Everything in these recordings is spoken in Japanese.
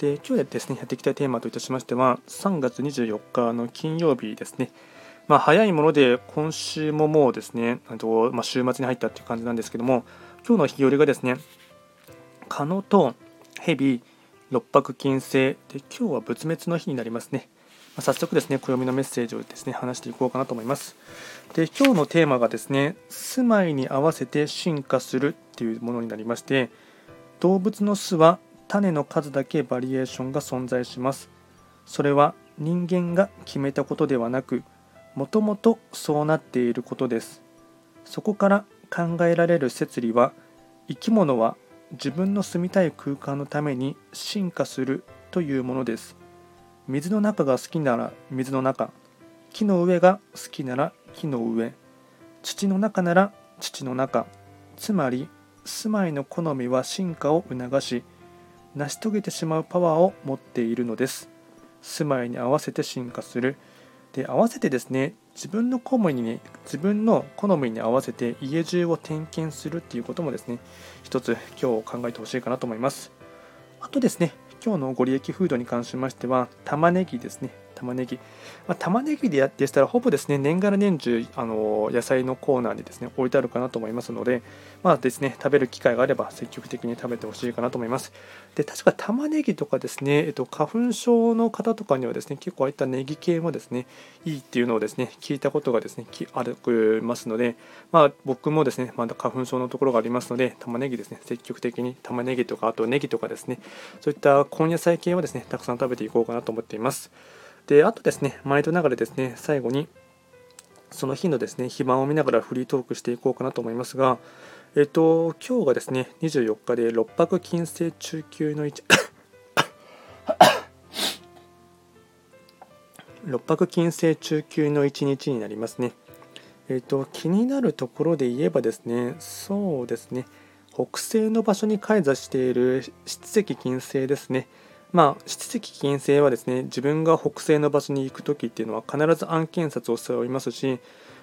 で今日ですねやっていきたいテーマといたしましては3月24日の金曜日ですね。まあ、早いもので今週ももうですね、とまあ、週末に入ったっていう感じなんですけども今日の日和がですね蚊のと蛇六白金星で今日は仏滅の日になりますね、まあ、早速ですね暦のメッセージをですね話していこうかなと思います。で今日のテーマがですね住まいに合わせて進化するっていうものになりまして動物の巣は種の数だけバリエーションが存在します。それは人間が決めたことではなく、もともとそうなっていることです。そこから考えられる摂理は、生き物は自分の住みたい空間のために進化するというものです。水の中が好きなら水の中、木の上が好きなら木の上、土の中なら土の中、つまり住まいの好みは進化を促し、成し遂げてしまうパワーを持っているのです。住まいに合わせて進化する。で合わせてですね自分の好みにね自分の好みに合わせて家中を点検するっていうこともですね一つ今日考えてほしいかなと思います。あとですね今日のご利益フードに関しましては玉ねぎですね。玉ねぎ、まあ、玉ねぎでやってしたらほぼですね年がら年中あの野菜のコーナーにですね置いてあるかなと思いますのでまあですね食べる機会があれば積極的に食べてほしいかなと思います。で確か玉ねぎとかですね、えっと、花粉症の方とかにはですね結構ああいったネギ系もですねいいっていうのをですね聞いたことがですねありますのでまあ僕もですねまだ花粉症のところがありますので玉ねぎですね積極的に玉ねぎとかあとネギとかですねそういった根野菜系をですねたくさん食べていこうかなと思っています。で、あとですね、毎度ながらですね、最後に、その日のですね、非番を見ながらフリートークしていこうかなと思いますが、えっと、今日がですね、24日で六白金星中級の1、六白金星中級の1日になりますね。えっと、気になるところで言えばですね、そうですね、北西の場所に開座している七石金星ですね。まあ、質的危険性はですね自分が北西の場所に行く時っていうのは必ず案件札を背負いますし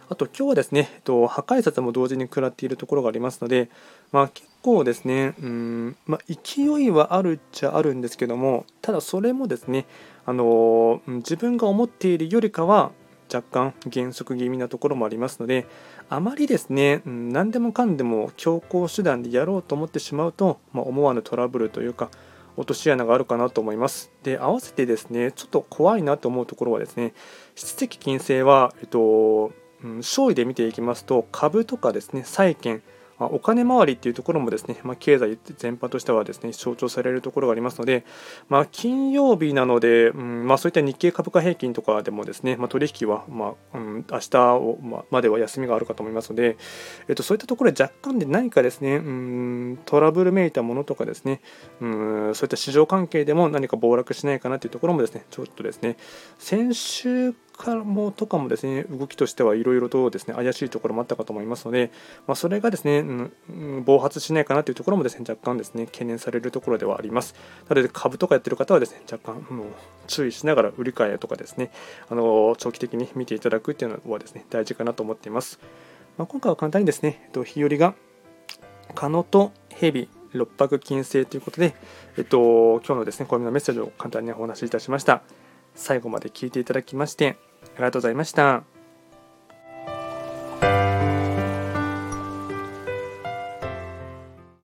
あと今日はですね、えっと、破壊札も同時に食らっているところがありますので、まあ、結構ですね、うんまあ、勢いはあるっちゃあるんですけどもただそれもですねあの自分が思っているよりかは若干減速気味なところもありますのであまりですね、うん、何でもかんでも強行手段でやろうと思ってしまうと、まあ、思わぬトラブルというか落とし穴があるかなと思います。で、合わせてですね、ちょっと怖いなと思うところはですね、質的金星は、えっと、うん、勝利で見ていきますと、株とかですね、債券、まお金回りっていうところもですね、まあ、経済全般としてはですね象徴されるところがありますので、まあ、金曜日なので、うんまあ、そういった日経株価平均とかでもですね、まあ、取引は、まあうん、明日を、ままでは休みがあるかと思いますので、えっと、そういったところで若干で何かですね、うん、トラブルめいたものとかですね、うん、そういった市場関係でも何か暴落しないかなというところもですねちょっとですね先週からもとかもですね動きとしてはいろいろとですね怪しいところもあったかと思いますので、まあ、それがですね、うん、暴発しないかなというところもですね若干ですね懸念されるところではあります。なので株とかやってる方はですね若干もう注意しながら売り買いとかですねあの長期的に見ていただくっていうのはですね大事かなと思っています。まあ、今回は簡単にですね、えっと、日和がカノとヘビ六白金星ということで、えっと、今日のですね、こういうメッセージを簡単にお話しいたしました。最後まで聞いていただきまして、ありがとうございました。